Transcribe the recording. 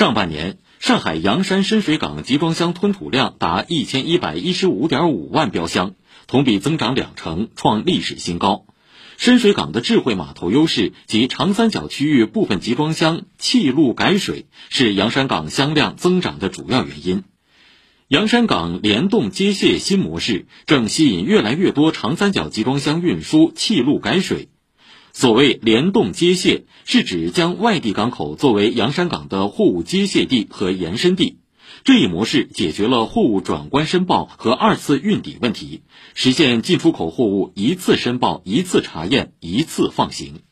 上半年，上海洋山深水港集装箱吞吐量达一千一百一十五点五万标箱，同比增长两成，创历史新高。深水港的智慧码头优势及长三角区域部分集装箱弃路改水，是洋山港箱量增长的主要原因。洋山港联动接卸新模式正吸引越来越多长三角集装箱运输弃路改水。所谓联动接卸，是指将外地港口作为洋山港的货物接卸地和延伸地。这一模式解决了货物转关申报和二次运抵问题，实现进出口货物一次申报、一次查验、一次放行。